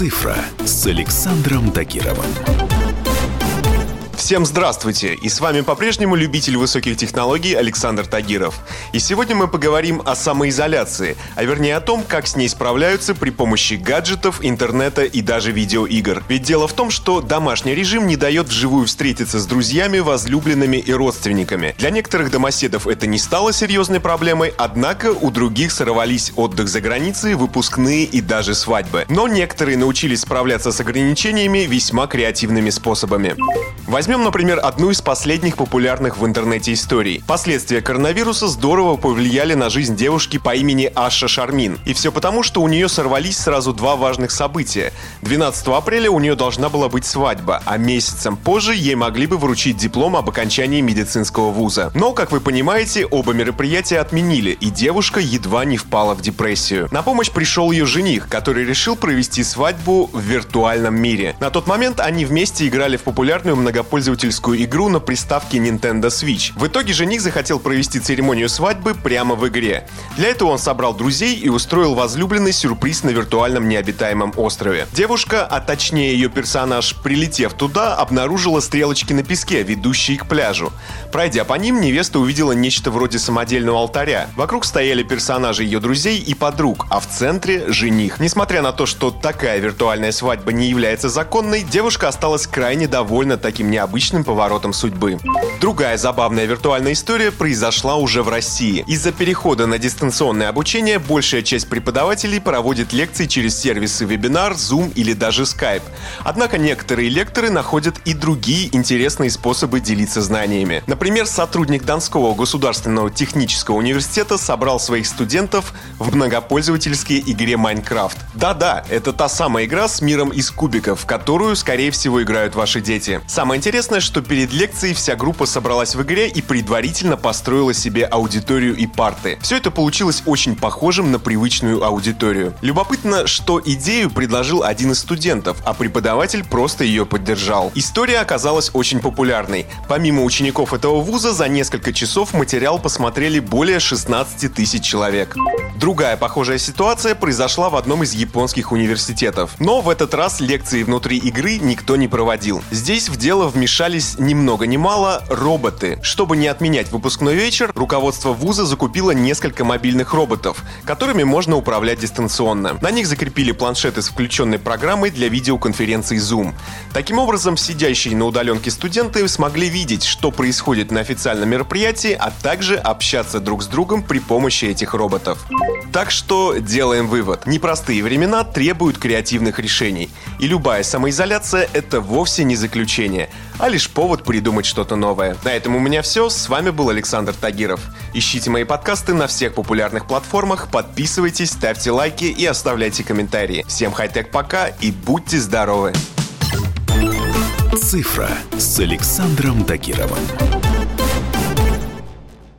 «Цифра» с Александром Тагировым. Всем здравствуйте! И с вами по-прежнему любитель высоких технологий Александр Тагиров. И сегодня мы поговорим о самоизоляции, а вернее о том, как с ней справляются при помощи гаджетов, интернета и даже видеоигр. Ведь дело в том, что домашний режим не дает вживую встретиться с друзьями, возлюбленными и родственниками. Для некоторых домоседов это не стало серьезной проблемой, однако у других сорвались отдых за границей, выпускные и даже свадьбы. Но некоторые научились справляться с ограничениями весьма креативными способами. Возьмем Возьмем, например, одну из последних популярных в интернете историй. Последствия коронавируса здорово повлияли на жизнь девушки по имени Аша Шармин. И все потому, что у нее сорвались сразу два важных события. 12 апреля у нее должна была быть свадьба, а месяцем позже ей могли бы вручить диплом об окончании медицинского вуза. Но, как вы понимаете, оба мероприятия отменили, и девушка едва не впала в депрессию. На помощь пришел ее жених, который решил провести свадьбу в виртуальном мире. На тот момент они вместе играли в популярную многопользовательскую пользовательскую игру на приставке Nintendo Switch. В итоге жених захотел провести церемонию свадьбы прямо в игре. Для этого он собрал друзей и устроил возлюбленный сюрприз на виртуальном необитаемом острове. Девушка, а точнее ее персонаж, прилетев туда, обнаружила стрелочки на песке, ведущие к пляжу. Пройдя по ним, невеста увидела нечто вроде самодельного алтаря. Вокруг стояли персонажи ее друзей и подруг, а в центре – жених. Несмотря на то, что такая виртуальная свадьба не является законной, девушка осталась крайне довольна таким необычным необычным поворотом судьбы. Другая забавная виртуальная история произошла уже в России. Из-за перехода на дистанционное обучение большая часть преподавателей проводит лекции через сервисы Webinar, Zoom или даже Skype. Однако некоторые лекторы находят и другие интересные способы делиться знаниями. Например, сотрудник Донского государственного технического университета собрал своих студентов в многопользовательской игре Minecraft. Да-да, это та самая игра с миром из кубиков, в которую, скорее всего, играют ваши дети. Самое интересное Интересно, что перед лекцией вся группа собралась в игре и предварительно построила себе аудиторию и парты. Все это получилось очень похожим на привычную аудиторию. Любопытно, что идею предложил один из студентов, а преподаватель просто ее поддержал. История оказалась очень популярной. Помимо учеников этого вуза, за несколько часов материал посмотрели более 16 тысяч человек. Другая похожая ситуация произошла в одном из японских университетов. Но в этот раз лекции внутри игры никто не проводил. Здесь в дело вмешались вмешались ни много ни мало роботы. Чтобы не отменять выпускной вечер, руководство вуза закупило несколько мобильных роботов, которыми можно управлять дистанционно. На них закрепили планшеты с включенной программой для видеоконференции Zoom. Таким образом, сидящие на удаленке студенты смогли видеть, что происходит на официальном мероприятии, а также общаться друг с другом при помощи этих роботов. Так что делаем вывод. Непростые времена требуют креативных решений. И любая самоизоляция – это вовсе не заключение, а лишь повод придумать что-то новое. На этом у меня все. С вами был Александр Тагиров. Ищите мои подкасты на всех популярных платформах, подписывайтесь, ставьте лайки и оставляйте комментарии. Всем хай-тек пока и будьте здоровы! Цифра с Александром Тагировым.